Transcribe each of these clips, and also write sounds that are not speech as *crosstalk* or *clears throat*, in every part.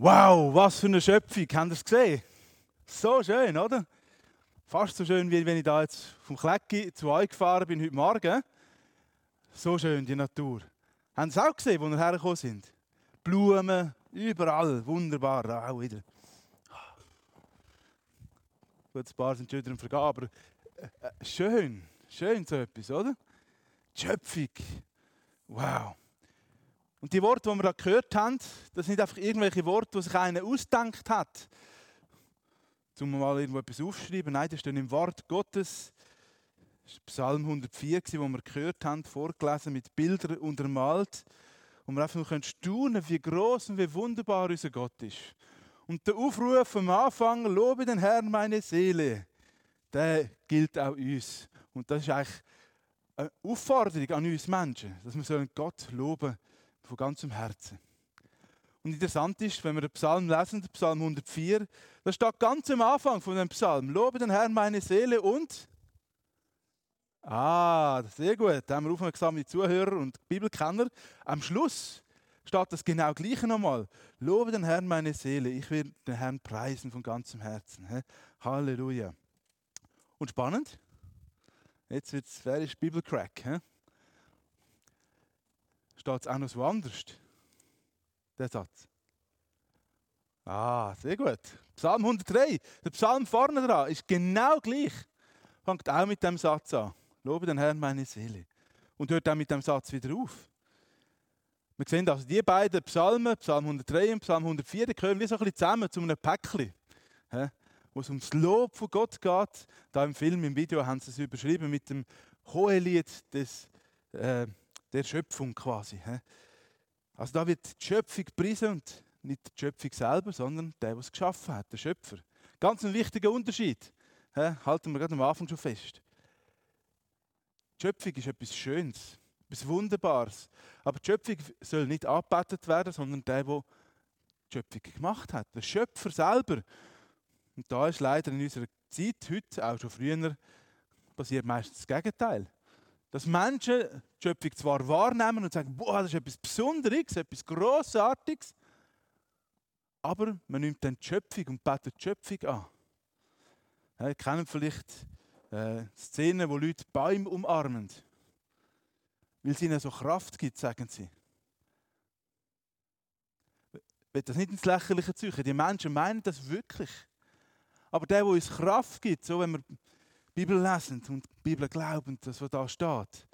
Wow, was für eine Schöpfung. Habt ihr es gesehen? So schön, oder? Fast so schön, wie wenn ich da jetzt vom Klecki zu euch gefahren bin heute Morgen. So schön, die Natur. Haben Sie es auch gesehen, wo wir hergekommen sind? Blumen, überall, wunderbar, auch wieder. Gut, ein paar sind schon wieder im Vergehen, aber äh, äh, schön, schön so etwas, oder? Die Schöpfung, wow. Und die Worte, die wir da gehört haben, das sind einfach irgendwelche Worte, die sich einer ausdenkt hat. Um mal irgendwo etwas aufzuschreiben. Nein, das steht im Wort Gottes. Das ist Psalm 104, wo wir gehört haben, vorgelesen, mit Bildern untermalt. Und wir einfach nur staunen, wie groß und wie wunderbar unser Gott ist. Und der Aufruf am Anfang, lobe den Herrn meine Seele, der gilt auch uns. Und das ist eigentlich eine Aufforderung an uns Menschen, dass wir Gott loben sollen von ganzem Herzen. Und interessant ist, wenn wir den Psalm lesen, den Psalm 104, da steht ganz am Anfang von dem Psalm, lobe den Herrn meine Seele und Ah, sehr gut. Da haben wir aufmerksame Zuhörer und Bibelkenner. Am Schluss steht das genau gleiche nochmal. Lobe den Herrn meine Seele. Ich will den Herrn preisen von ganzem Herzen. Halleluja. Und spannend. Jetzt wird es, wer ist Bibelcrack? Steht es auch noch so anders. Der Satz. Ah, sehr gut. Psalm 103, der Psalm vorne dran, ist genau gleich. Fängt auch mit dem Satz an. Lobe den Herrn meine Seele. Und hört auch mit dem Satz wieder auf. Wir sehen also die beiden Psalmen, Psalm 103 und Psalm 104, die gehören wie so ein bisschen zusammen zu einem Päckchen. Wo es ums Lob von Gott geht. Da im Film, im Video haben sie es überschrieben mit dem Hohelied des äh, der Schöpfung quasi. Also da wird die Schöpfung gepriesen und nicht die Schöpfung selber, sondern der, der es geschaffen hat, der Schöpfer. Ganz ein wichtiger Unterschied. Halten wir gerade am Anfang schon fest. Die Schöpfung ist etwas Schönes, etwas Wunderbares. Aber die Schöpfung soll nicht angebetet werden, sondern der, der die Schöpfung gemacht hat. Der Schöpfer selber. Und da ist leider in unserer Zeit, heute, auch schon früher, passiert meistens das Gegenteil. Dass Menschen die Schöpfung zwar wahrnehmen und sagen, boah, das ist etwas Besonderes, etwas Grossartiges, aber man nimmt dann die Schöpfung und betet die Schöpfung an. Ja, ihr kennt vielleicht äh, Szenen, wo Leute Bäume umarmen, weil es ihnen so Kraft gibt, sagen sie. Ich will das nicht ins Lächerliche ziehen. Die Menschen meinen das wirklich. Aber der, der uns Kraft gibt, so wenn wir Bibel lesen und Bibel glauben, das, was da steht,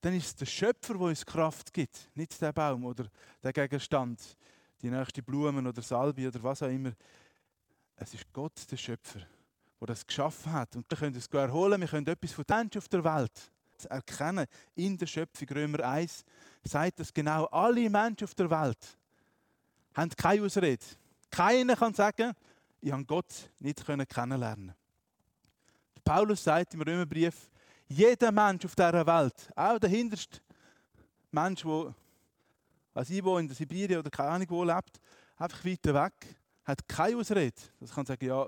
dann ist es der Schöpfer, der uns Kraft gibt, nicht der Baum oder der Gegenstand, die nächste Blumen oder Salbe oder was auch immer. Es ist Gott, der Schöpfer, der das geschaffen hat. Und wir können es erholen, wir können etwas von Menschen auf der Welt erkennen. In der Schöpfung, Römer 1, sagt, dass genau alle Menschen auf der Welt haben keine Ausrede. Keiner kann sagen, ich habe Gott nicht kennenlernen Paulus sagt im Römerbrief, jeder Mensch auf dieser Welt, auch der hinterste Mensch, der als ich in der Sibirien oder keine Ahnung wo lebt, einfach weiter weg, hat keine Ausrede. Das kann sagen, ja,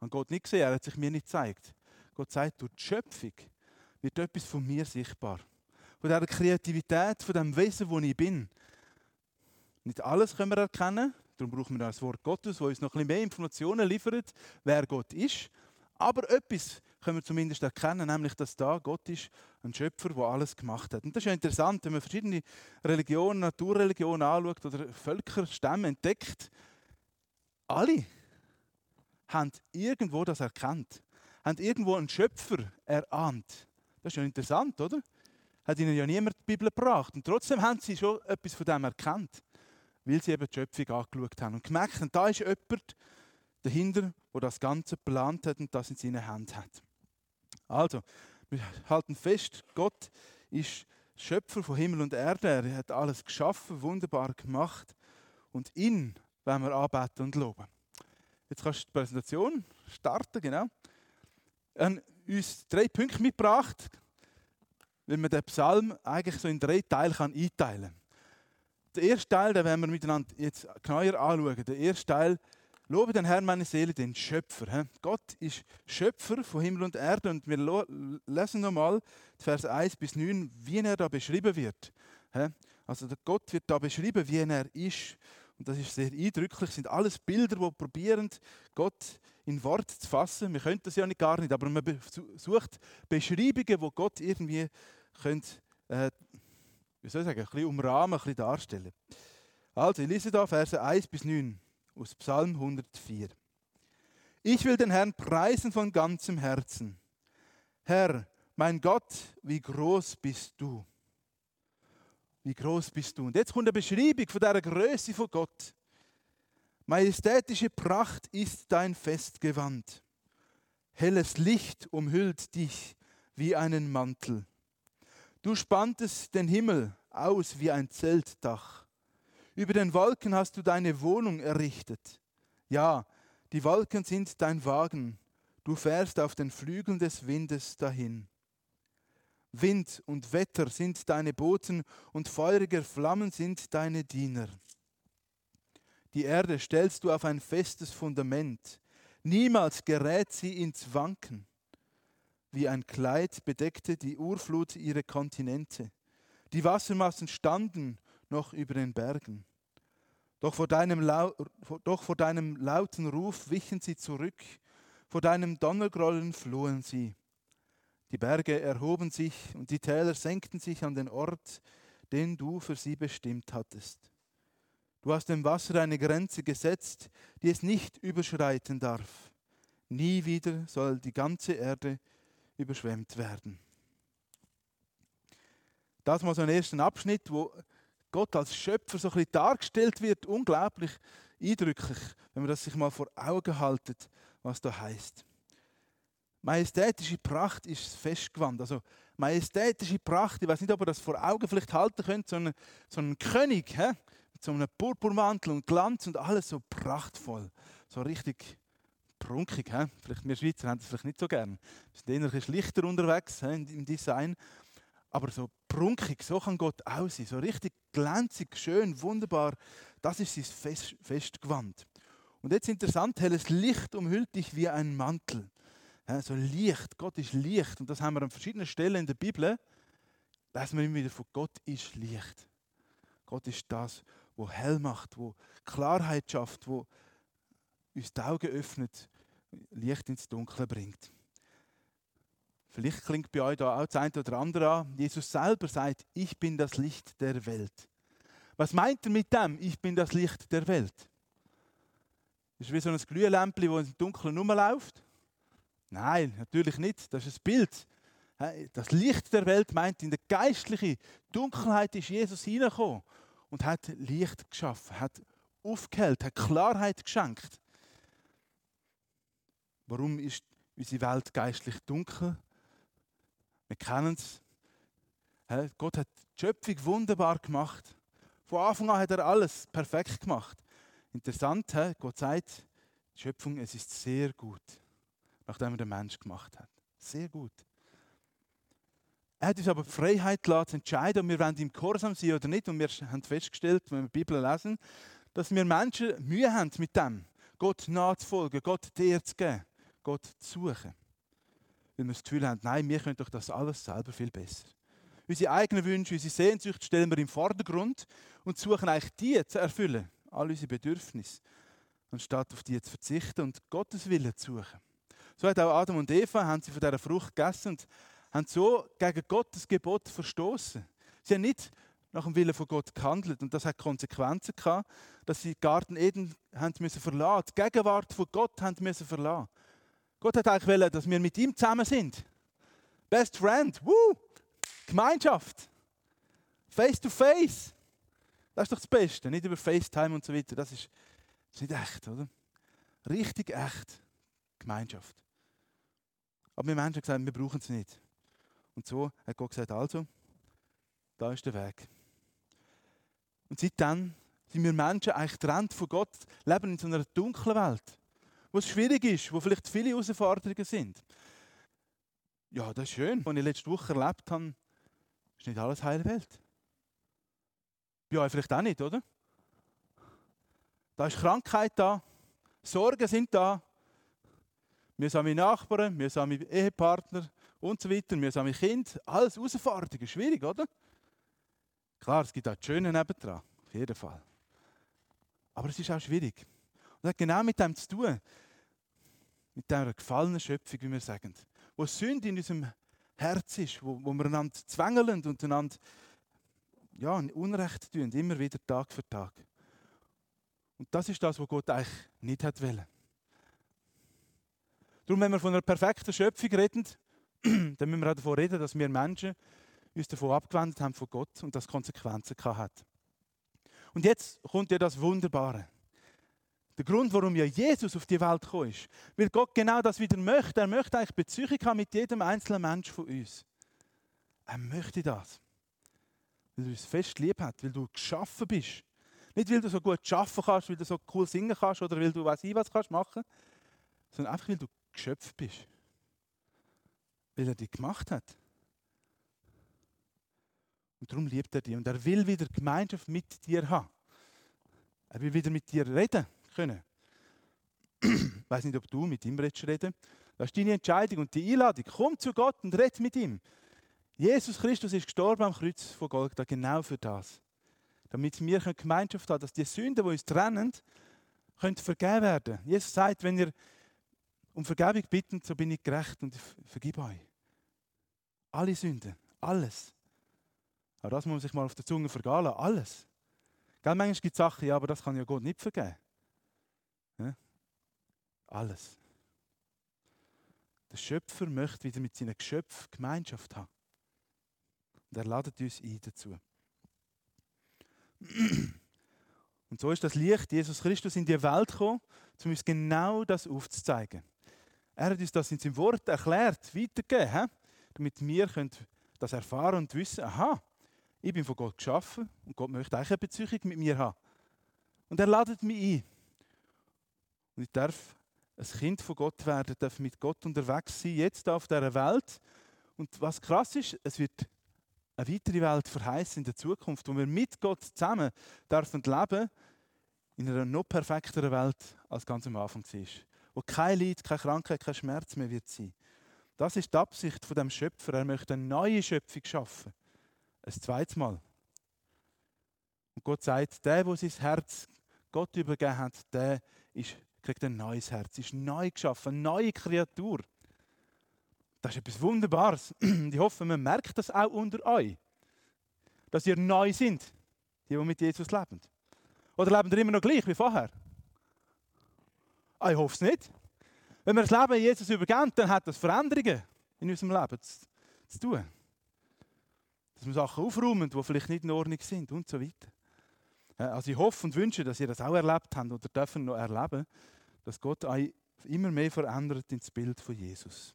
an Gott nicht gesehen, er hat sich mir nicht gezeigt. Gott sagt, durch die Schöpfung wird etwas von mir sichtbar. Von dieser Kreativität, von dem Wesen, wo ich bin. Nicht alles können wir erkennen, darum brauchen wir das Wort Gottes, das uns noch ein bisschen mehr Informationen liefert, wer Gott ist. Aber etwas können wir zumindest erkennen, nämlich, dass da Gott ist, ein Schöpfer, der alles gemacht hat. Und das ist ja interessant, wenn man verschiedene Religionen, Naturreligionen anschaut oder Völkerstämme entdeckt. Alle haben irgendwo das erkannt, haben irgendwo einen Schöpfer erahnt. Das ist ja interessant, oder? Hat ihnen ja niemand die Bibel gebracht. Und trotzdem haben sie schon etwas von dem erkannt, weil sie eben die Schöpfung angeschaut haben und gemerkt haben, da ist jemand, dahinter, wo das Ganze geplant hat und das in seiner Hand hat. Also, wir halten fest, Gott ist Schöpfer von Himmel und Erde. Er hat alles geschaffen, wunderbar gemacht. Und ihn werden wir anbeten und loben. Jetzt kannst du die Präsentation starten, genau. Er hat uns drei Punkte mitgebracht, weil man den Psalm eigentlich so in drei Teile einteilen kann. Der erste Teil, den werden wir miteinander jetzt genauer anschauen. Der erste Teil Lobe den Herrn, meine Seele, den Schöpfer. Gott ist Schöpfer von Himmel und Erde. Und wir lesen nochmal Vers 1 bis 9, wie er da beschrieben wird. Also der Gott wird da beschrieben, wie er ist. Und das ist sehr eindrücklich, sind alles Bilder, die probieren, Gott in Wort zu fassen. Wir können das ja nicht gar nicht, aber man sucht Beschreibungen, wo Gott irgendwie könnte, äh, wie soll ich sagen, ein bisschen umrahmen, ein bisschen darstellen. Also, ich lese da Verse 1 bis 9 aus Psalm 104. Ich will den Herrn preisen von ganzem Herzen. Herr, mein Gott, wie groß bist du. Wie groß bist du. Und jetzt kommt eine Beschreibung von der Größe von Gott. Majestätische Pracht ist dein Festgewand. Helles Licht umhüllt dich wie einen Mantel. Du spanntest den Himmel aus wie ein Zeltdach. Über den Wolken hast du deine Wohnung errichtet. Ja, die Wolken sind dein Wagen. Du fährst auf den Flügeln des Windes dahin. Wind und Wetter sind deine Boten und feurige Flammen sind deine Diener. Die Erde stellst du auf ein festes Fundament. Niemals gerät sie ins Wanken. Wie ein Kleid bedeckte die Urflut ihre Kontinente. Die Wassermassen standen noch über den Bergen. Doch vor, deinem doch vor deinem lauten Ruf wichen sie zurück, vor deinem Donnergrollen flohen sie. Die Berge erhoben sich und die Täler senkten sich an den Ort, den du für sie bestimmt hattest. Du hast dem Wasser eine Grenze gesetzt, die es nicht überschreiten darf. Nie wieder soll die ganze Erde überschwemmt werden. Das mal so ein ersten Abschnitt, wo Gott als Schöpfer so ein bisschen dargestellt wird, unglaublich eindrücklich, wenn man das sich mal vor Augen haltet, was da heißt. Majestätische Pracht ist festgewandt. Also majestätische Pracht, ich weiß nicht, ob ihr das vor Augen vielleicht halten könnt, so, eine, so ein König, hä? so einem Purpurmantel und Glanz und alles so prachtvoll. So richtig prunkig. He? Vielleicht wir Schweizer haben das vielleicht nicht so gern. Wir sind eher ein schlichter unterwegs he, im Design. Aber so prunkig, so kann Gott aussehen. So richtig glänzig, schön, wunderbar. Das ist sein Fest, Festgewand. Und jetzt interessant, helles Licht umhüllt dich wie ein Mantel. He, so Licht, Gott ist Licht. Und das haben wir an verschiedenen Stellen in der Bibel. Lesen wir immer wieder von Gott ist Licht. Gott ist das, wo hell macht, wo Klarheit schafft, wo uns die Augen öffnet, Licht ins Dunkle bringt. Vielleicht klingt bei euch da auch das eine oder andere an. Jesus selber sagt, ich bin das Licht der Welt. Was meint er mit dem, ich bin das Licht der Welt? Das ist wie so ein Glühlämpchen, das im Dunkeln rumläuft. Nein, natürlich nicht. Das ist ein Bild. Das Licht der Welt meint, in der geistlichen Dunkelheit ist Jesus hineingekommen und hat Licht geschaffen, hat aufgehellt, hat Klarheit geschenkt. Warum ist unsere Welt geistlich dunkel? Wir kennen es. Gott hat die Schöpfung wunderbar gemacht. Von Anfang an hat er alles perfekt gemacht. Interessant, Gott sagt, die Schöpfung, es ist sehr gut, nachdem er den Mensch gemacht hat. Sehr gut. Er hat uns aber die Freiheit gelassen, zu entscheiden, ob wir im Gehorsam sein oder nicht. Und wir haben festgestellt, wenn wir die Bibel lesen, dass wir Menschen Mühe haben mit dem, Gott nachzufolgen, Gott dir zu geben, Gott zu suchen. Weil wir das Gefühl haben, nein, wir können doch das alles selber viel besser. Unsere eigenen Wünsche, unsere Sehnsucht stellen wir im Vordergrund und suchen eigentlich die zu erfüllen, all unsere Bedürfnisse, anstatt auf die zu verzichten und Gottes Willen zu suchen. So hat auch Adam und Eva haben sie von dieser Frucht gegessen und haben so gegen Gottes Gebot verstoßen. Sie haben nicht nach dem Willen von Gott gehandelt und das hat Konsequenzen gehabt, dass sie Garten Eden haben müssen verlassen, die Gegenwart von Gott haben müssen verlassen. Gott hat eigentlich wollen, dass wir mit ihm zusammen sind. Best Friend, woo! Gemeinschaft, face to face. Das ist doch das Beste, nicht über FaceTime und so weiter. Das ist, das ist nicht echt, oder? Richtig echt. Gemeinschaft. Aber wir Menschen haben gesagt, wir brauchen es nicht. Und so hat Gott gesagt, also, da ist der Weg. Und seitdem sind wir Menschen eigentlich getrennt von Gott, leben in so einer dunklen Welt, wo es schwierig ist, wo vielleicht viele Herausforderungen sind. Ja, das ist schön. Was ich letzte Woche erlebt habe, ist nicht alles heile Welt. Bei euch vielleicht auch nicht, oder? Da ist Krankheit da, Sorgen sind da, wir sind meine Nachbarn, wir sind meine Ehepartner, und so weiter. Wir haben Kind, alles Herausforderungen, schwierig, oder? Klar, es gibt auch die Schönen nebendran, auf jeden Fall. Aber es ist auch schwierig. Und das hat genau mit dem zu tun. Mit dieser gefallenen Schöpfung, wie wir sagen. Wo Sünde in unserem Herz ist, wo, wo wir einander zwängeln und einander ja, Unrecht tun, immer wieder Tag für Tag. Und das ist das, was Gott eigentlich nicht hat wollen. Darum, wenn wir von einer perfekten Schöpfung reden, *clears throat* dann müssen wir auch davon reden, dass wir Menschen uns davon abgewendet haben von Gott und das Konsequenzen hat. Und jetzt kommt ja das Wunderbare. Der Grund, warum ja Jesus auf die Welt gekommen ist, weil Gott genau das wieder möchte. Er möchte eigentlich Beziehung haben mit jedem einzelnen Mensch von uns. Er möchte das. Weil du uns fest lieb hat, weil du geschaffen bist. Nicht, weil du so gut schaffen kannst, weil du so cool singen kannst oder weil du weiß ich was kannst machen, sondern einfach, weil du geschöpft bist. Weil er dich gemacht hat. Und darum liebt er dich. Und er will wieder Gemeinschaft mit dir haben. Er will wieder mit dir reden können. Ich *clears throat* weiß nicht, ob du mit ihm reden. Das ist deine Entscheidung und die Einladung. Komm zu Gott und red mit ihm. Jesus Christus ist gestorben am Kreuz von Golgatha genau für das. Damit wir Gemeinschaft haben, dass die Sünden, die uns trennen, können vergeben werden. Jesus sagt, wenn ihr um Vergebung bittet, so bin ich gerecht und vergib euch. Alle Sünden, alles. Aber das muss man sich mal auf der Zunge vergehen alles. Gell, manchmal gibt es Sachen, ja, aber das kann ja Gott nicht vergeben. Alles. Der Schöpfer möchte wieder mit seinen Geschöpfen Gemeinschaft haben. Und er ladet uns ein dazu. *clears throat* Und so ist das Licht Jesus Christus in die Welt gekommen, um uns genau das aufzuzeigen. Er hat uns das in seinem Wort erklärt, weitergegeben, damit wir das erfahren und wissen, aha, ich bin von Gott geschaffen und Gott möchte eigentlich eine Beziehung mit mir haben. Und er ladet mich ein. Und ich darf ein Kind von Gott werden, darf mit Gott unterwegs sein, jetzt auf dieser Welt. Und was krass ist, es wird eine weitere Welt verheißen in der Zukunft, wo wir mit Gott zusammen dürfen leben in einer noch perfekteren Welt als ganz am Anfang war. Wo kein Leid, keine Krankheit, kein Schmerz mehr wird sein. Das ist die Absicht von dem Schöpfer. Er möchte eine neue Schöpfung schaffen ein zweites Mal. Und Gott sagt, der, der sein Herz Gott übergeben hat, der ist, kriegt ein neues Herz, ist neu geschaffen, eine neue Kreatur. Das ist etwas Wunderbares. *clears throat* Ich hoffe, man merkt das auch unter euch, dass ihr neu sind, die, die mit Jesus leben. Oder leben ihr immer noch gleich wie vorher? Ah, ich hoffe es nicht. Wenn wir das Leben Jesus übergeben, dann hat das Veränderungen in unserem Leben zu, zu tun dass wir Sachen aufräumen, die vielleicht nicht in Ordnung sind und so weiter. Also ich hoffe und wünsche, dass ihr das auch erlebt habt oder dürfen noch erleben, dass Gott euch immer mehr verändert ins Bild von Jesus.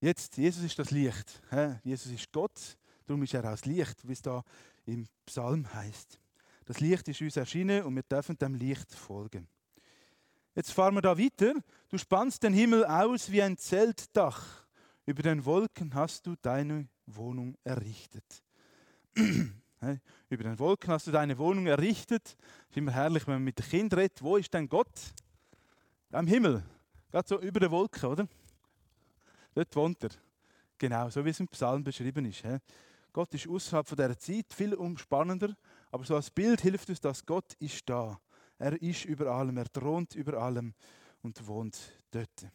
Jetzt, Jesus ist das Licht. Jesus ist Gott, darum ist er auch das Licht, wie es da im Psalm heißt. Das Licht ist uns erschienen und wir dürfen dem Licht folgen. Jetzt fahren wir da weiter. Du spannst den Himmel aus wie ein Zeltdach. Über den Wolken hast du deine Wohnung errichtet. *clears throat* Über den Wolken hast du deine Wohnung errichtet. Es ist immer herrlich, wenn man mit dem Kind redet. Wo ist denn Gott? Am Himmel. Gerade so über der Wolke, oder? Dort wohnt er. Genau, so wie es im Psalm beschrieben ist. Gott ist außerhalb von dieser Zeit viel umspannender, aber so als Bild hilft uns, dass Gott ist da. Er ist über allem, er thront über allem und wohnt dort.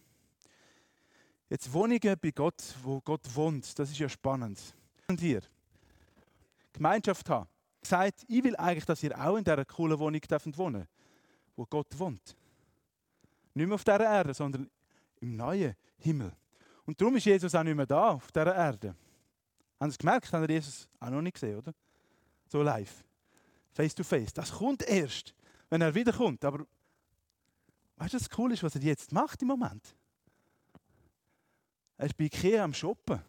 Jetzt Wohnungen bei Gott, wo Gott wohnt, das ist ja spannend. Und hier, Gemeinschaft haben. Sagt, ich will eigentlich, dass ihr auch in dieser coolen Wohnung dürft wo Gott wohnt. Nicht mehr auf dieser Erde, sondern im neuen Himmel. Und darum ist Jesus auch nicht mehr da, auf dieser Erde. Haben Sie es gemerkt? Haben Sie Jesus auch noch nicht gesehen, oder? So live. Face to face. Das kommt erst, wenn er wiederkommt. Aber weißt du, was cool ist, was er jetzt macht im Moment? Er ist bei Ikea am Shoppen.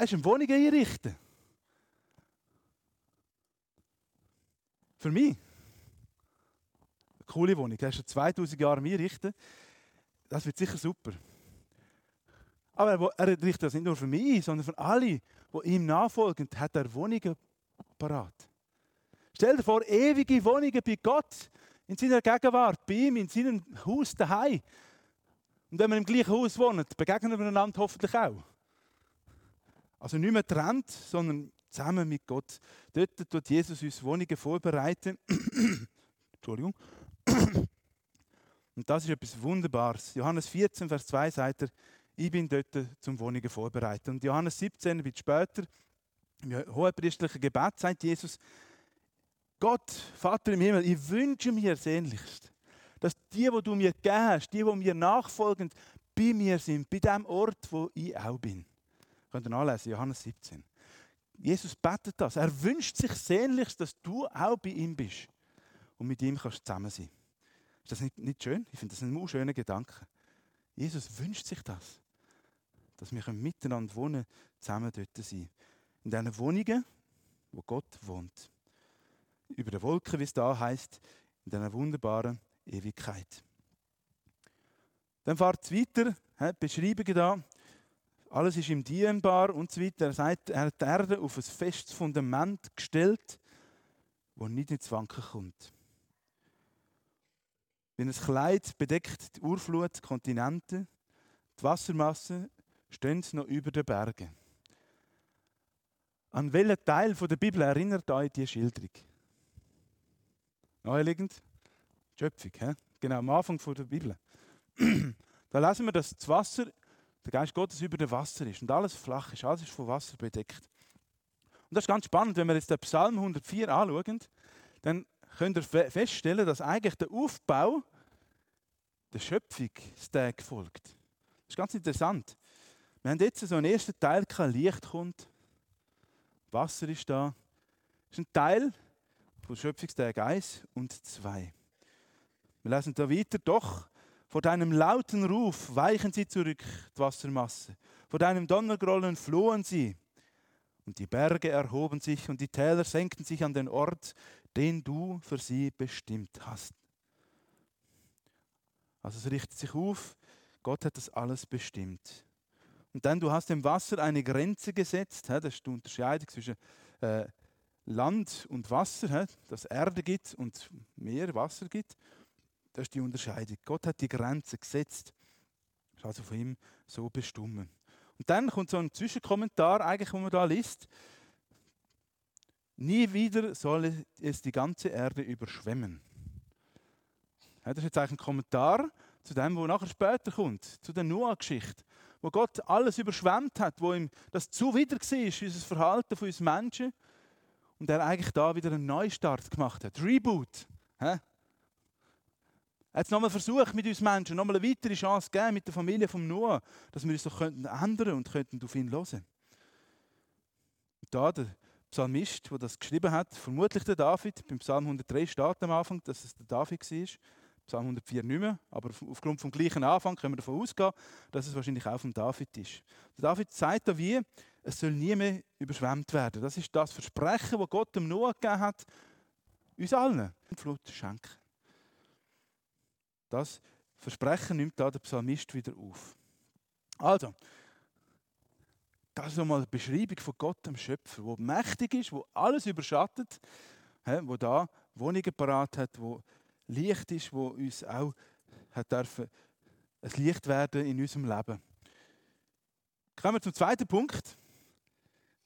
Er ist eine Wohnung einrichten. Für mich. Eine coole Wohnung. Er ist schon 2000 Jahre Einrichten. Das wird sicher super. Aber er richtet das nicht nur für mich, sondern für alle, die ihm nachfolgen, hat er Wohnungen parat. Stell dir vor, ewige Wohnungen bei Gott, in seiner Gegenwart, bei ihm, in seinem Haus daheim. Und wenn wir im gleichen Haus wohnen, begegnen wir einander hoffentlich auch. Also nicht mehr trennt, sondern zusammen mit Gott. Dort tut Jesus uns Wohnungen vorbereiten. *coughs* Entschuldigung. Und das ist etwas Wunderbares. Johannes 14, Vers 2 sagt er, ich bin dort zum Wohnungen vorbereiten. Und Johannes 17, ein bisschen später, im hohepriestlichen Gebet sagt Jesus, Gott, Vater im Himmel, ich wünsche mir sehnlichst, dass die, wo du mir gegeben hast, die, die mir nachfolgen, bei mir sind, bei dem Ort, wo ich auch bin. Könnt ihr nachlesen, Johannes 17. Jesus betet das. Er wünscht sich sehnlichst, dass du auch bei ihm bist und mit ihm kannst zusammen sein. Ist das nicht, nicht schön? Ich finde das ein schöner Gedanke. Jesus wünscht sich das, dass wir miteinander wohnen, zusammen dort sein. In diesen Wohnungen, wo Gott wohnt. Über der Wolke, wie es da heißt, in dieser wunderbaren Ewigkeit. Dann fahrt es weiter, Beschreibungen da. Alles ist ihm dienbar und so weiter. Er sagt, er hat die Erde auf ein festes Fundament gestellt, wo nicht ins Wanken kommt. Wie ein Kleid bedeckt die Urflut die Kontinente, die Wassermassen stehen noch über den Bergen. An welchen Teil der Bibel erinnert euch diese Schilderung? Naheliegend? Schöpfung, he? genau am Anfang der Bibel. *clears throat* da lesen wir, dass das Wasser, der Geist Gottes über dem Wasser ist und alles flach ist, alles ist von Wasser bedeckt. Und das ist ganz spannend, wenn wir jetzt den Psalm 104 anschauen, dann könnt ihr feststellen, dass eigentlich der Aufbau der Schöpfungstag folgt. Das ist ganz interessant. Wir haben jetzt so einen ersten Teil, kein Licht kommt, Wasser ist da. Das ist ein Teil von Schöpfungstag 1 und 2. Wir lesen da weiter, doch vor deinem lauten Ruf weichen sie zurück, die Wassermasse. Vor deinem Donnergrollen flohen sie. Und die Berge erhoben sich und die Täler senkten sich an den Ort, den du für sie bestimmt hast. Also es richtet sich auf, Gott hat das alles bestimmt. Und dann, du hast dem Wasser eine Grenze gesetzt, das ist die Unterscheidung zwischen äh, Land und Wasser, dass Erde gibt und Meer, Wasser gibt. Das ist die Unterscheidung. Gott hat die Grenze gesetzt. Ist also von ihm so bestimmt. Und dann kommt so ein Zwischenkommentar, eigentlich, wo man da liest. Nie wieder soll es die ganze Erde überschwemmen. Das ist jetzt eigentlich ein Kommentar zu dem, was nachher später kommt, zu der Noah-Geschichte, wo Gott alles überschwemmt hat, wo ihm das zuwider war, unser Verhalten von uns Menschen, und er eigentlich da wieder einen Neustart gemacht hat. Reboot. Er hat nochmal versucht mit uns Menschen, nochmal eine weitere Chance gegeben mit der Familie von Noah, dass wir uns doch ändern könnten und könnten auf ihn hören. Und da der Psalmist, der das geschrieben hat, vermutlich der David, beim Psalm 103 steht am Anfang, dass es der David war, Psalm 104 nicht mehr, aber aufgrund vom gleichen Anfang können wir davon ausgehen, dass es wahrscheinlich auch von David ist. Der David sagt da wie, es soll nie mehr überschwemmt werden. Das ist das Versprechen, das Gott dem Noah gegeben hat, uns allen Flut schenken. Das Versprechen nimmt da der Psalmist wieder auf. Also, das ist nochmal eine Beschreibung von Gott, dem Schöpfer, der mächtig ist, der alles überschattet, der da Wohnungen parat hat, wo Licht ist, wo uns auch hat dürfen, ein Licht werden in unserem Leben. Kommen wir zum zweiten Punkt.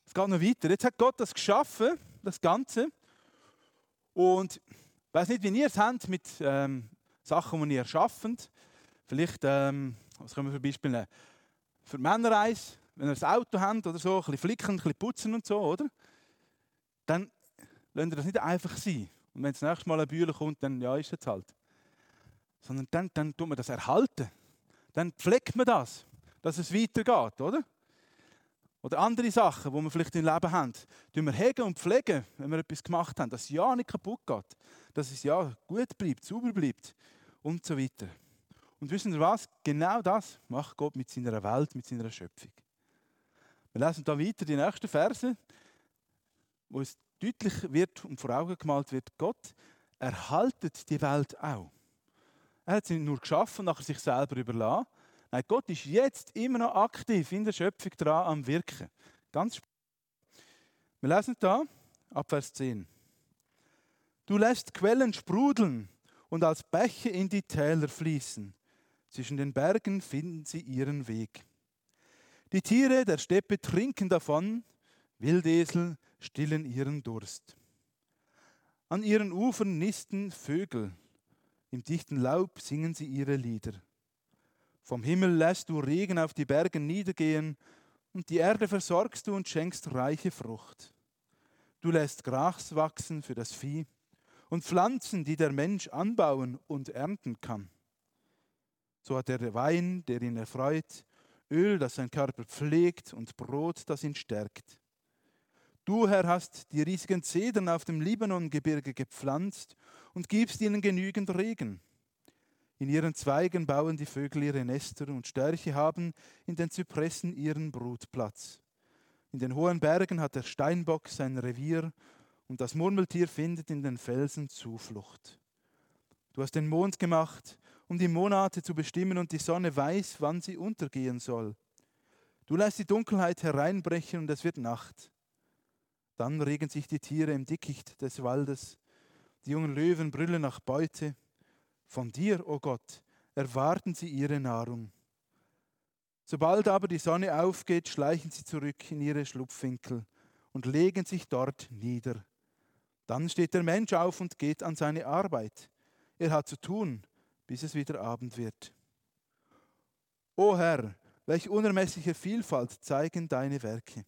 Es geht noch weiter. Jetzt hat Gott das geschaffen, das Ganze. Und ich weiß nicht, wie ihr es habt mit ähm, Sachen, die ihr erschafft. Vielleicht, ähm, was können wir für Beispiel nehmen? Für Männereis, wenn ihr ein Auto habt oder so, ein bisschen flicken, ein bisschen putzen und so, oder? Dann lasst ihr das nicht einfach sein. Und wenn das nächste Mal ein Bühler kommt, dann ja, ist es halt. Sondern dann, dann tut man das erhalten. Dann pflegt man das, dass es weitergeht, oder? Oder andere Sachen, die wir vielleicht im Leben haben, tun wir hegen und pflegen, wenn wir etwas gemacht haben, dass ja nicht kaputt geht, dass es ja gut bleibt, sauber bleibt und so weiter. Und wissen Sie was? Genau das macht Gott mit seiner Welt, mit seiner Schöpfung. Wir lesen da weiter die nächsten Verse, wo es deutlich wird und vor Augen gemalt wird, Gott erhaltet die Welt auch. Er hat sie nur geschaffen und nachher sich selber überlassen. Nein, Gott ist jetzt immer noch aktiv in der Schöpfung dran am Wirken. Ganz spannend. Wir lesen da ab Vers 10. Du lässt Quellen sprudeln und als Bäche in die Täler fließen. Zwischen den Bergen finden sie ihren Weg. Die Tiere der Steppe trinken davon, Wildesel, stillen ihren Durst. An ihren Ufern nisten Vögel, im dichten Laub singen sie ihre Lieder. Vom Himmel lässt du Regen auf die Berge niedergehen, und die Erde versorgst du und schenkst reiche Frucht. Du lässt Gras wachsen für das Vieh und Pflanzen, die der Mensch anbauen und ernten kann. So hat er Wein, der ihn erfreut, Öl, das sein Körper pflegt und Brot, das ihn stärkt. Du, Herr, hast die riesigen Zedern auf dem Libanongebirge gepflanzt und gibst ihnen genügend Regen. In ihren Zweigen bauen die Vögel ihre Nester und Störche haben in den Zypressen ihren Brutplatz. In den hohen Bergen hat der Steinbock sein Revier und das Murmeltier findet in den Felsen Zuflucht. Du hast den Mond gemacht, um die Monate zu bestimmen und die Sonne weiß, wann sie untergehen soll. Du lässt die Dunkelheit hereinbrechen und es wird Nacht. Dann regen sich die Tiere im Dickicht des Waldes. Die jungen Löwen brüllen nach Beute. Von dir, o oh Gott, erwarten sie ihre Nahrung. Sobald aber die Sonne aufgeht, schleichen sie zurück in ihre Schlupfwinkel und legen sich dort nieder. Dann steht der Mensch auf und geht an seine Arbeit. Er hat zu tun, bis es wieder Abend wird. O Herr, welch unermessliche Vielfalt zeigen deine Werke.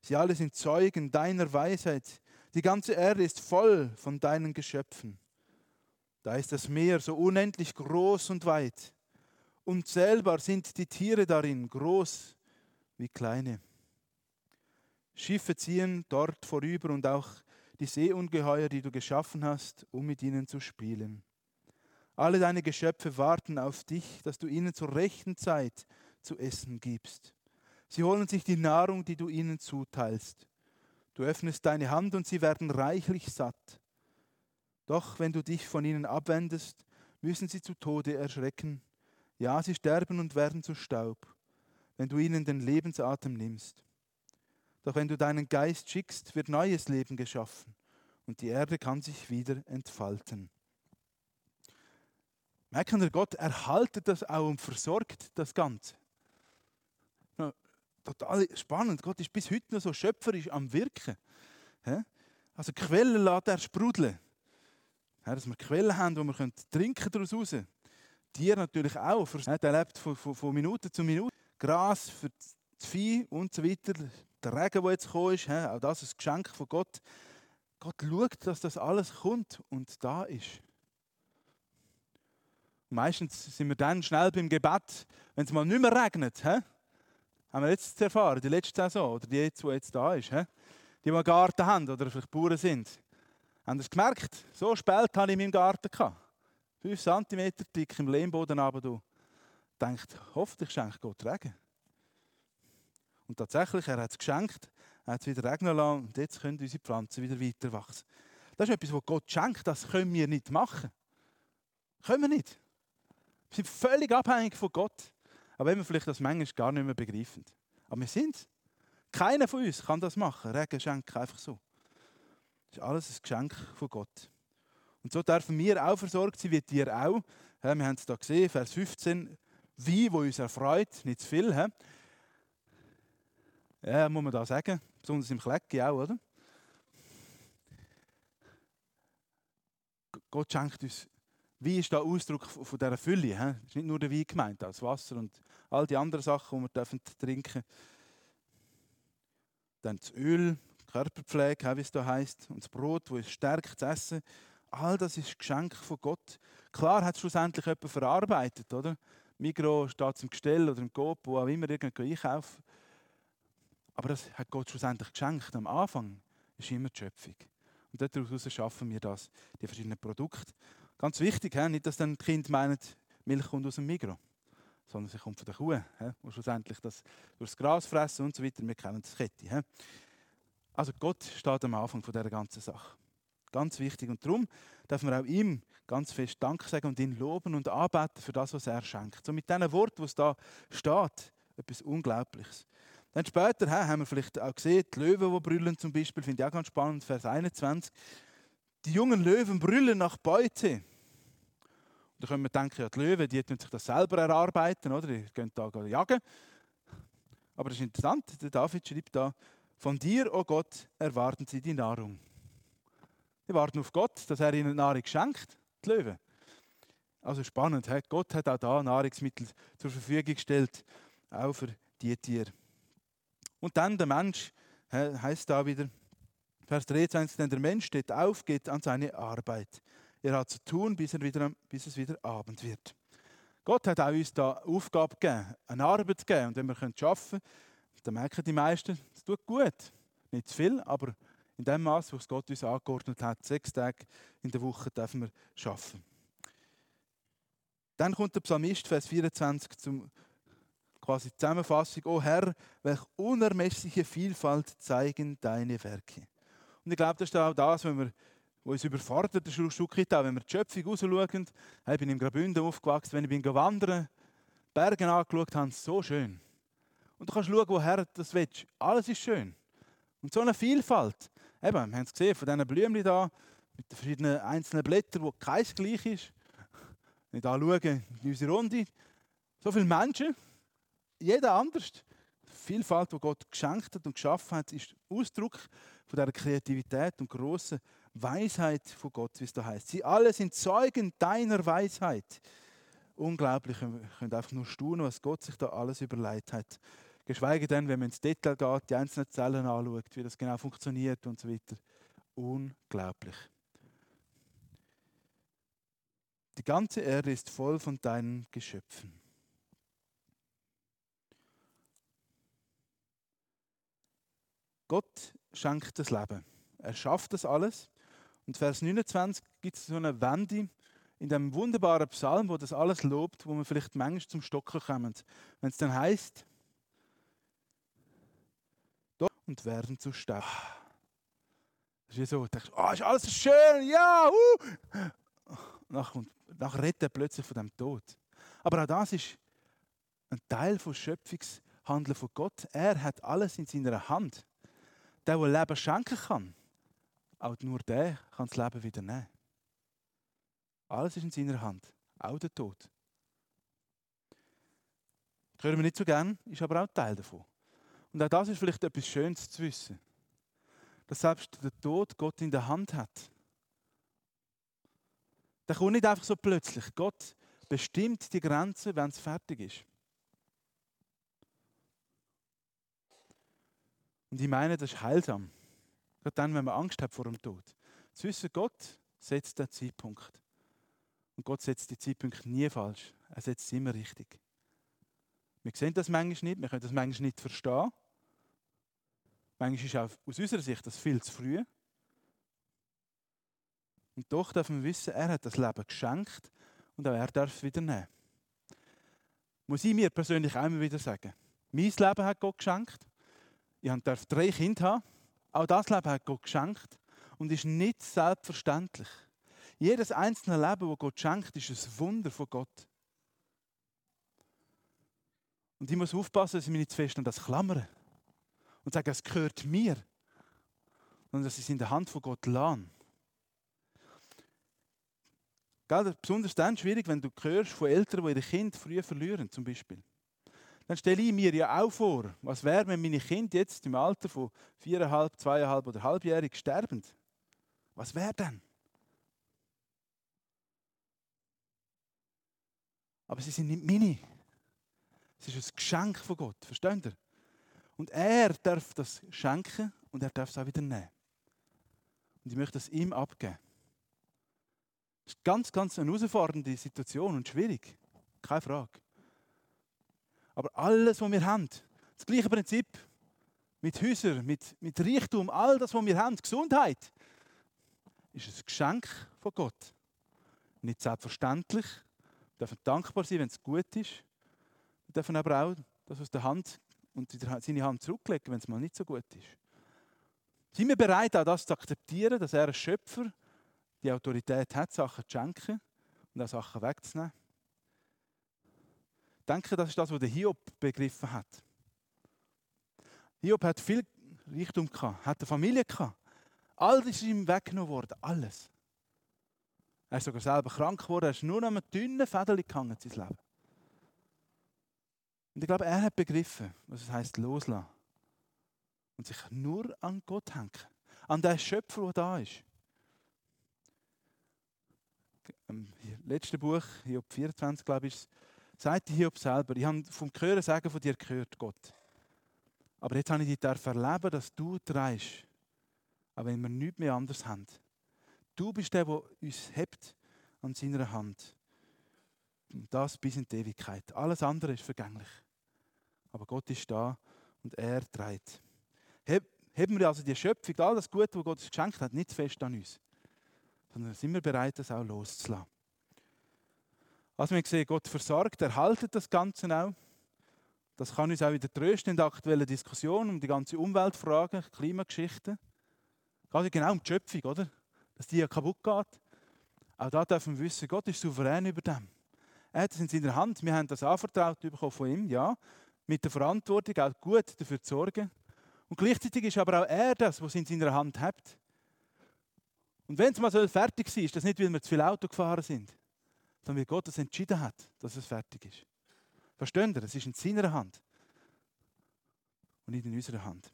Sie alle sind Zeugen deiner Weisheit. Die ganze Erde ist voll von deinen Geschöpfen. Da ist das Meer so unendlich groß und weit. Unzählbar sind die Tiere darin, groß wie kleine. Schiffe ziehen dort vorüber und auch die Seeungeheuer, die du geschaffen hast, um mit ihnen zu spielen. Alle deine Geschöpfe warten auf dich, dass du ihnen zur rechten Zeit zu essen gibst. Sie holen sich die Nahrung, die du ihnen zuteilst. Du öffnest deine Hand und sie werden reichlich satt. Doch wenn du dich von ihnen abwendest, müssen sie zu Tode erschrecken. Ja, sie sterben und werden zu Staub, wenn du ihnen den Lebensatem nimmst. Doch wenn du deinen Geist schickst, wird neues Leben geschaffen und die Erde kann sich wieder entfalten. Merken wir, Gott erhaltet das auch und versorgt das Ganze total spannend. Gott ist bis heute noch so schöpferisch am Wirken. Also Quellen lässt er sprudeln. Dass wir Quellen haben, wo wir trinken daraus raus. Tiere natürlich auch. Der lebt von, von, von Minute zu Minute. Gras für das Vieh und so weiter. Der Regen, der jetzt gekommen ist, auch das ist ein Geschenk von Gott. Gott schaut, dass das alles kommt und da ist. Meistens sind wir dann schnell beim Gebet, wenn es mal nicht mehr regnet. He? haben wir jetzt erfahren, die letzte Saison, oder die jetzt, die jetzt da ist, he? die, einen Garten haben oder vielleicht Bauern sind. Haben es gemerkt? So spät hatte ich in meinem Garten. Gehabt. 5 cm dick im Lehmboden aber du denkt, hoffentlich schenkt Gott Regen. Und tatsächlich, er hat es geschenkt, er hat es wieder regnen lassen und jetzt können unsere Pflanzen wieder weiter wachsen. Das ist etwas, was Gott schenkt, das können wir nicht machen. Können wir nicht. Wir sind völlig abhängig von Gott. Aber wenn wir vielleicht das manchmal gar nicht mehr begreifen. Aber wir sind es. Keiner von uns kann das machen. Regen schenken einfach so. Das ist alles ein Geschenk von Gott. Und so dürfen wir auch versorgt sein, wie dir auch. Wir haben es hier gesehen, Vers 15. Wie, wo uns erfreut, nicht zu viel. Ja, muss man da sagen. Besonders im Klecki auch, oder? Gott schenkt uns Wein ist der Ausdruck von dieser Fülle. Es ist nicht nur der Wein gemeint, auch das Wasser und all die anderen Sachen, die wir dürfen trinken Dann das Öl, Körperpflege, wie es da heißt, und das Brot, das es stärkt, das Essen. All das ist Geschenk von Gott. Klar hat es schlussendlich jemand verarbeitet, oder? Migro steht im Gestell oder im Coop, wo auch immer irgendwo einkaufen. Aber das hat Gott schlussendlich geschenkt. Am Anfang ist immer die Schöpfung. Und daraus schaffen wir das, die verschiedenen Produkte. Ganz wichtig, nicht, dass dann die Kinder meinen, Milch kommt aus dem Mikro, sondern sie kommt von der Kuh, und schlussendlich das durch das Gras fressen und so weiter. Wir kennen das Kette. Also Gott steht am Anfang von dieser ganzen Sache. Ganz wichtig. Und darum dürfen wir auch ihm ganz fest Dank sagen und ihn loben und anbeten für das, was er schenkt. So mit diesen Worten, was da steht, etwas Unglaubliches. Dann später haben wir vielleicht auch gesehen, die Löwen, die brüllen zum Beispiel, finde ich auch ganz spannend, Vers 21. Die jungen Löwen brüllen nach Beute. Und da können wir denken, ja, die Löwen die tun sich das selber erarbeiten, oder? die gehen da jagen. Aber das ist interessant, der David schreibt da, Von dir, o oh Gott, erwarten sie die Nahrung. Sie warten auf Gott, dass er ihnen Nahrung schenkt, die Löwen. Also spannend, Gott hat auch da Nahrungsmittel zur Verfügung gestellt, auch für die Tiere. Und dann der Mensch, heißt da wieder, Vers 23, denn der Mensch steht auf, geht an seine Arbeit. Er hat zu tun, bis, er wieder, bis es wieder Abend wird. Gott hat auch uns da Aufgabe gegeben, eine Arbeit gegeben. Und wenn wir arbeiten können, dann merken die meisten, es tut gut. Nicht zu viel, aber in dem Maß, was Gott uns angeordnet hat, sechs Tage in der Woche dürfen wir arbeiten. Dann kommt der Psalmist, Vers 24, zum quasi Zusammenfassung. O Herr, welch unermessliche Vielfalt zeigen deine Werke. Und ich glaube, das ist auch das, wenn wir, was uns überfordert, ist ein Stück wenn wir die Schöpfung rausschauen. Ich bin im Graubünden aufgewachsen, wenn ich bin wandern, Berge angeschaut habe, so schön. Und du kannst schauen, woher das willst. Alles ist schön. Und so eine Vielfalt. Eben, wir haben es gesehen, von diesen Blümchen da, mit den verschiedenen einzelnen Blättern, wo keins gleich ist. Wenn ich anschaue, in unsere Runde, so viele Menschen, jeder anders. Die Vielfalt, die Gott geschenkt hat und geschaffen hat, ist Ausdruck von der Kreativität und großen Weisheit von Gott, wie es da heißt. Sie alle sind Zeugen deiner Weisheit. Unglaublich, wir können einfach nur staunen, was Gott sich da alles überlegt hat. Geschweige denn, wenn man ins Detail geht, die einzelnen Zellen anschaut, wie das genau funktioniert und so weiter. Unglaublich. Die ganze Erde ist voll von deinen Geschöpfen. Gott schenkt das Leben. Er schafft das alles. Und Vers 29 gibt es so eine Wende in dem wunderbaren Psalm, wo das alles lobt, wo man vielleicht manchmal zum Stocken kommt. Wenn es dann heißt, und werden zu Staub. Das ist so, du denkst, oh, ist alles schön, ja, uh. Nach, nach rettet er plötzlich von dem Tod. Aber auch das ist ein Teil des Schöpfungshandeln von Gott. Er hat alles in seiner Hand. Der, der Leben schenken kann, auch nur der kann das Leben wieder nehmen. Alles ist in seiner Hand, auch der Tod. Das hören wir nicht so gern, ist aber auch Teil davon. Und auch das ist vielleicht etwas Schönes zu wissen. Dass selbst der Tod Gott in der Hand hat. Der kommt nicht einfach so plötzlich. Gott bestimmt die Grenze, wenn es fertig ist. Und ich meine, das ist heilsam. Gerade dann, wenn man Angst hat vor dem Tod. Zu wissen, Gott setzt den Zeitpunkt. Und Gott setzt die Zeitpunkt nie falsch. Er setzt sie immer richtig. Wir sehen das manchmal nicht, wir können das manchmal nicht verstehen. Manchmal ist auch aus unserer Sicht das viel zu früh. Und doch dürfen wir wissen, er hat das Leben geschenkt und auch er darf es wieder nehmen. Muss ich mir persönlich auch immer wieder sagen. Mein Leben hat Gott geschenkt. Ich darf drei Kinder haben. Auch das Leben hat Gott geschenkt und ist nicht selbstverständlich. Jedes einzelne Leben, das Gott schenkt, ist ein Wunder von Gott. Und ich muss aufpassen, dass ich mich nicht zu fest an das klammere und sage, es gehört mir. Und dass ich es in der Hand von Gott lasse. Besonders dann schwierig, wenn du hörst von Eltern, die ihre Kinder früh verlieren, zum Beispiel dann stelle ich mir ja auch vor, was wäre, wenn meine Kinder jetzt im Alter von viereinhalb, zweieinhalb oder halbjährig sterben? Was wäre dann? Aber sie sind nicht meine. Es ist ein Geschenk von Gott, versteht ihr? Und er darf das schenken und er darf es auch wieder nehmen. Und ich möchte das ihm abgeben. Das ist ganz, ganz eine herausfordernde Situation und schwierig. Keine Frage. Aber alles, was wir haben, das gleiche Prinzip mit Häusern, mit, mit Reichtum, all das, was wir haben, Gesundheit, ist ein Geschenk von Gott. Nicht selbstverständlich. Wir dürfen dankbar sein, wenn es gut ist. Wir dürfen aber auch das aus der Hand und seine Hand zurücklegen, wenn es mal nicht so gut ist. Sind wir bereit, auch das zu akzeptieren, dass er als Schöpfer die Autorität hat, Sachen zu schenken und auch Sachen wegzunehmen? Denke, das ist das, was der Hiob begriffen hat. Hiob hat viel Reichtum gehabt, hat eine Familie gehabt. Alles ist ihm weggenommen worden, alles. Er ist sogar selber krank geworden, er ist nur noch einem dünnen Fädel gehangen, sein Leben. Und ich glaube, er hat begriffen, was es heißt loslassen. und sich nur an Gott hängen. An den Schöpfer, der da ist. Im letzten Buch, Hiob 24, glaube ich, sagt Hiob selber, ich habe vom Hören sagen von dir gehört, Gott. Aber jetzt habe ich dich erleben, dass du trägst, auch wenn wir nichts mehr anders haben. Du bist der, der uns hebt an seiner Hand. Und das bis in die Ewigkeit. Alles andere ist vergänglich. Aber Gott ist da und er trägt. Heben wir also die Schöpfung, all das Gute, was Gott uns geschenkt hat, nicht fest an uns, sondern sind wir bereit, das auch loszulassen. Also wir sehen, Gott versorgt, erhaltet das Ganze auch. Das kann uns auch wieder trösten in der aktuellen Diskussion um die ganze Umweltfragen, Klimageschichte. Geht genau um die Schöpfung, oder? Dass die ja kaputt geht. Auch da dürfen wir wissen, Gott ist souverän über dem. Er hat es in seiner Hand. Wir haben das anvertraut bekommen von ihm, ja. Mit der Verantwortung, auch gut dafür zu sorgen. Und gleichzeitig ist aber auch er das, was in seiner Hand hat. Und wenn es mal so fertig ist, das nicht, weil wir zu viel Auto gefahren sind, sondern weil Gott es entschieden hat, dass es fertig ist. Verstehen ihr? Es ist in seiner Hand und nicht in unserer Hand.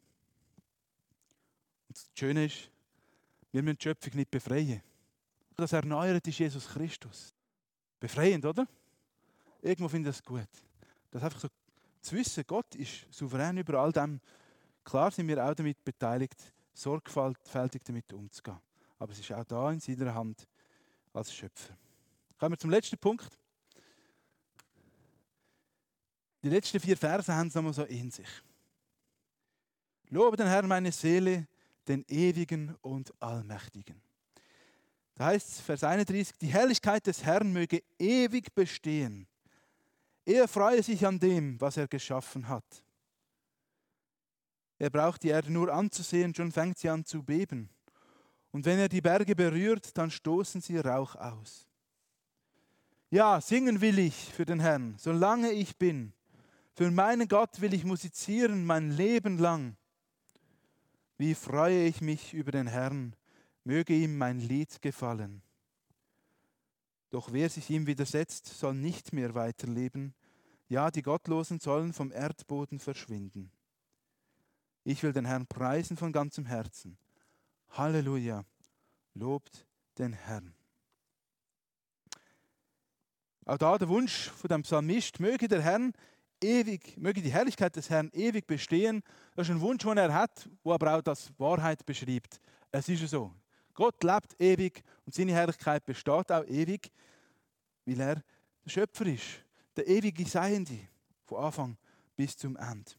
Und das Schöne ist, wir müssen die Schöpfung nicht befreien. Das erneuert ist Jesus Christus. Befreiend, oder? Irgendwo finde ich das gut. Das einfach so zu wissen, Gott ist souverän über all dem. Klar sind wir auch damit beteiligt, sorgfältig damit umzugehen. Aber es ist auch da in seiner Hand als Schöpfer. Kommen wir zum letzten Punkt. Die letzten vier Verse haben es nochmal so in sich. Lobe den Herrn meine Seele, den Ewigen und Allmächtigen. Da heißt es, Vers 31, die Herrlichkeit des Herrn möge ewig bestehen. Er freue sich an dem, was er geschaffen hat. Er braucht die Erde nur anzusehen, schon fängt sie an zu beben. Und wenn er die Berge berührt, dann stoßen sie Rauch aus. Ja, singen will ich für den Herrn, solange ich bin. Für meinen Gott will ich musizieren mein Leben lang. Wie freue ich mich über den Herrn, möge ihm mein Lied gefallen. Doch wer sich ihm widersetzt, soll nicht mehr weiterleben. Ja, die Gottlosen sollen vom Erdboden verschwinden. Ich will den Herrn preisen von ganzem Herzen. Halleluja, lobt den Herrn. Auch da der Wunsch von dem Psalmist, möge der Herrn ewig, möge die Herrlichkeit des Herrn ewig bestehen. Das ist ein Wunsch, den er hat, wo aber auch das Wahrheit beschreibt. Es ist so. Gott lebt ewig und seine Herrlichkeit besteht auch ewig, weil er der Schöpfer ist, der ewige Seiende, von Anfang bis zum Ende.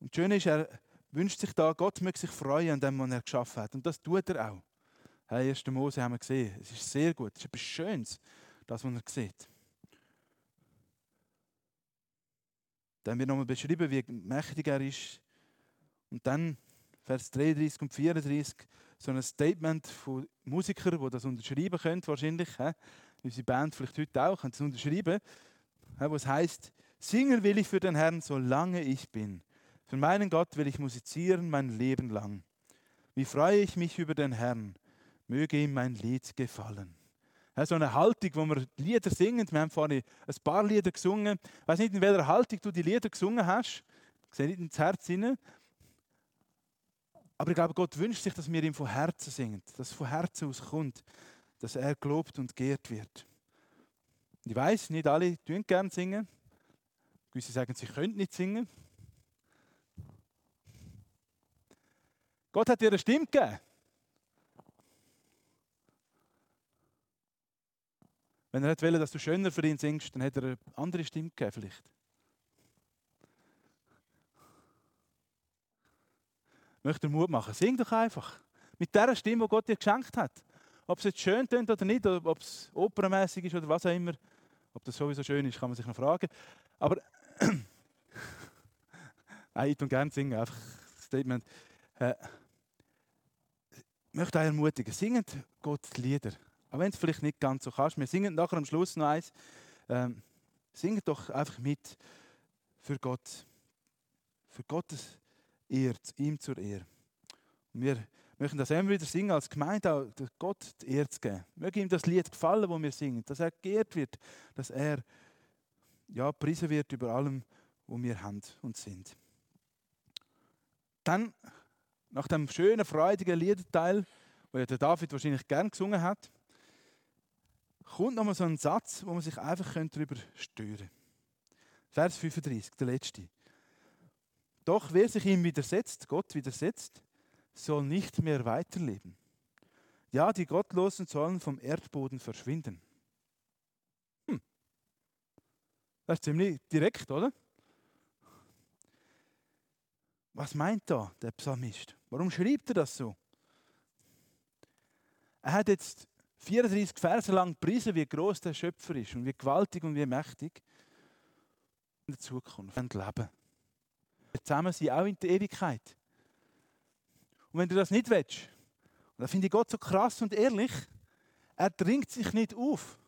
Und das Schöne ist, er wünscht sich da, Gott möge sich freuen an dem, was er geschaffen hat. Und das tut er auch. Hey, 1. Mose haben wir gesehen. Es ist sehr gut. Es ist etwas Schönes, das, was er sieht. Dann wird nochmal beschrieben, wie mächtig er ist. Und dann, Vers 33 und 34, so ein Statement von Musikern, die das unterschreiben können, wahrscheinlich. He? Unsere Band vielleicht heute auch, können das unterschreiben. He? Wo es heisst, Singen will ich für den Herrn, solange ich bin. Für meinen Gott will ich musizieren mein Leben lang. Wie freue ich mich über den Herrn, möge ihm mein Lied gefallen. So eine Haltung, wo wir Lieder singen. Wir haben vorhin ein paar Lieder gesungen. Ich weiß nicht, in welcher Haltung du die Lieder gesungen hast. Ich sehe nicht ins Herz hinein. Aber ich glaube, Gott wünscht sich, dass wir ihm von Herzen singen, dass es von Herzen aus kommt, dass er gelobt und geehrt wird. ich weiß, nicht alle tun gerne singen. Gewisse sagen, sie können nicht singen. Gott hat dir eine Stimme gegeben. Wenn er will, dass du schöner für ihn singst, dann hat er eine andere Stimme gegeben vielleicht. möchte dir Mut machen. Sing doch einfach. Mit der Stimme, die Gott dir geschenkt hat. Ob es jetzt schön tönt oder nicht, oder ob es opernmäßig ist oder was auch immer. Ob das sowieso schön ist, kann man sich noch fragen. Aber *coughs* ich tue gerne singen, einfach ein Statement. Äh, ich möchte euch ermutigen, singt Gott Lieder. Auch wenn es vielleicht nicht ganz so kannst. Wir singen nachher am Schluss noch eins. Ähm, singt doch einfach mit für Gott. Für Gottes ehrt, ihm zur Ehre. Und wir möchten das immer wieder singen, als Gemeinde auch Gott die Ehre zu geben. Möge ihm das Lied gefallen, das wir singen, dass er geehrt wird, dass er ja, preisen wird über allem, was wir haben und sind. dann, nach dem schönen, freudigen Liederteil, wo ja der David wahrscheinlich gern gesungen hat, kommt nochmal so ein Satz, wo man sich einfach darüber stören könnte. Vers 35, der letzte. Doch wer sich ihm widersetzt, Gott widersetzt, soll nicht mehr weiterleben. Ja, die Gottlosen sollen vom Erdboden verschwinden. Hm. Das ist ziemlich direkt, oder? Was meint da der Psalmist? Warum schreibt er das so? Er hat jetzt 34 Verse lang gepriesen, wie groß der Schöpfer ist und wie gewaltig und wie mächtig in der Zukunft leben. Wir zusammen sind auch in der Ewigkeit. Und wenn du das nicht willst, und da finde ich Gott so krass und ehrlich, er dringt sich nicht auf.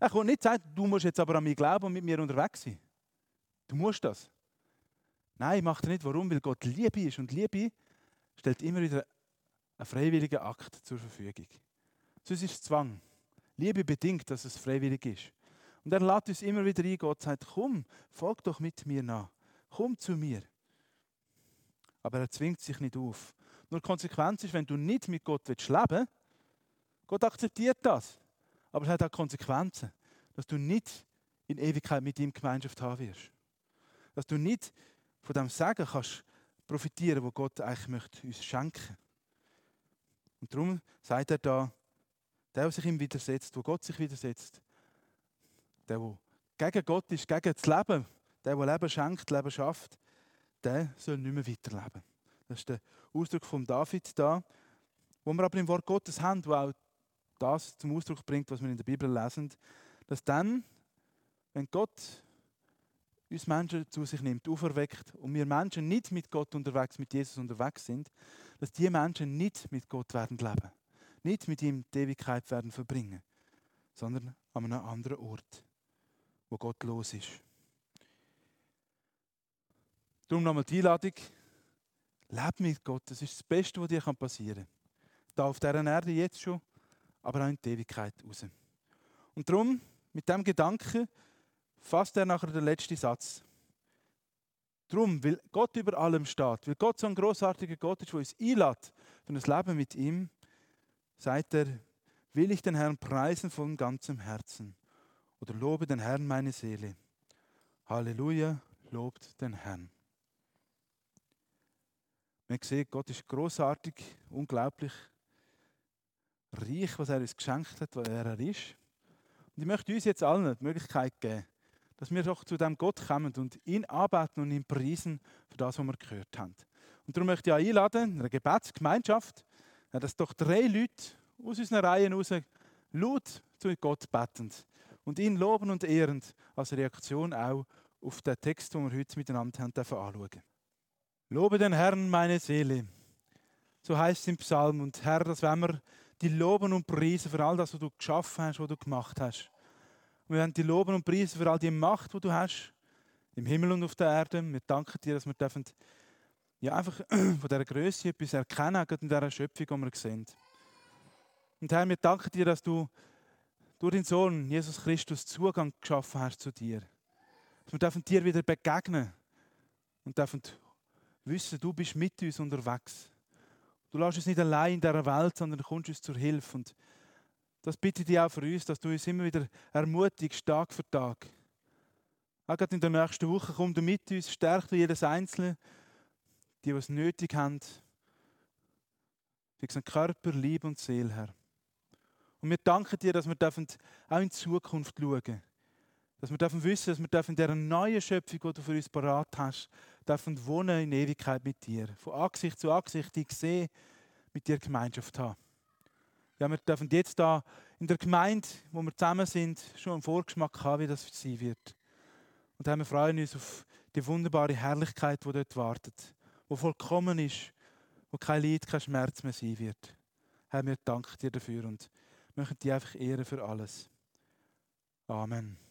Er kommt nicht sagen, du musst jetzt aber an mich glauben und mit mir unterwegs sein. Du musst das. Nein, macht er nicht. Warum? Weil Gott Liebe ist. Und Liebe stellt immer wieder einen freiwilligen Akt zur Verfügung. Sonst ist es Zwang. Liebe bedingt, dass es freiwillig ist. Und er lädt uns immer wieder ein. Gott sagt, komm, folg doch mit mir nach. Komm zu mir. Aber er zwingt sich nicht auf. Nur die Konsequenz ist, wenn du nicht mit Gott leben willst, Gott akzeptiert das. Aber es hat auch Konsequenzen, dass du nicht in Ewigkeit mit ihm Gemeinschaft haben wirst. Dass du nicht von dem Sagen kannst profitieren, wo Gott eigentlich möchte uns schenken. Und darum sagt er da, der, der sich ihm widersetzt, wo Gott sich widersetzt, der, der gegen Gott ist, gegen das Leben, der, der Leben schenkt, Leben schafft, der soll nicht mehr weiterleben. Das ist der Ausdruck von David da, wo wir aber im Wort Gottes haben, wo auch das zum Ausdruck bringt, was wir in der Bibel lesen, dass dann, wenn Gott uns Menschen zu sich nimmt, auferweckt und wir Menschen nicht mit Gott unterwegs, mit Jesus unterwegs sind, dass die Menschen nicht mit Gott werden leben, nicht mit ihm die Ewigkeit werden verbringen, sondern an einem anderen Ort, wo Gott los ist. Darum nochmal die Einladung, lebe mit Gott, das ist das Beste, was dir passieren kann. Da auf dieser Erde jetzt schon, aber auch in die Ewigkeit raus. Und darum, mit dem Gedanken, fasst er nachher den letzten Satz. Darum, weil Gott über allem steht, weil Gott so ein großartiger Gott ist, der uns einlädt für ein Leben mit ihm, sagt er, will ich den Herrn preisen von ganzem Herzen oder lobe den Herrn meine Seele. Halleluja, lobt den Herrn. Man sieht, Gott ist großartig, unglaublich reich, was er uns geschenkt hat, wer er ist. Und ich möchte uns jetzt allen die Möglichkeit geben, dass wir doch zu dem Gott kommen und ihn arbeiten und ihn preisen für das, was wir gehört haben. Und darum möchte ich auch einladen, in einer Gebetsgemeinschaft, dass doch drei Leute aus unseren Reihen heraus laut zu Gott beten und ihn loben und ehren, als Reaktion auch auf den Text, den wir heute miteinander haben anschauen Lobe den Herrn, meine Seele. So heißt es im Psalm. Und Herr, das wollen wir die loben und preisen für all das, was du geschaffen hast, was du gemacht hast. Und wir wollen die loben und preisen für all die Macht, die du hast, im Himmel und auf der Erde. Wir danken dir, dass wir dürfen, ja, einfach *clears throat* von dieser Größe etwas erkennen, gerade in dieser Schöpfung, die wir sehen. Und Herr, wir danken dir, dass du durch deinen Sohn Jesus Christus Zugang geschaffen hast zu dir. Dass wir dürfen dir wieder begegnen und dürfen wissen, du bist mit uns unterwegs. Du lässt uns nicht allein in dieser Welt, sondern kommst uns zur Hilfe. Und das bitte ich dich auch für uns, dass du uns immer wieder ermutigst, Tag für Tag. Auch gerade in der nächsten Woche komm du mit uns, stärk du jedes Einzelne, die, die es nötig haben. Für Körper, Liebe und Seele, Herr. Und wir danken dir, dass wir auch in Zukunft schauen dürfen. Dass wir dürfen wissen, dass wir in dieser neuen Schöpfung, die du für uns parat hast, dürfen wohnen in Ewigkeit mit dir. Von Angesicht zu Angesicht dich sehen, mit dir Gemeinschaft haben. Ja, wir dürfen jetzt da in der Gemeinde, wo wir zusammen sind, schon einen Vorgeschmack haben, wie das sein wird. Und wir freuen uns auf die wunderbare Herrlichkeit, die dort wartet, wo vollkommen ist, wo kein Leid, kein Schmerz mehr sein wird. Herr, wir danken dir dafür und möchten dich einfach ehren für alles. Amen.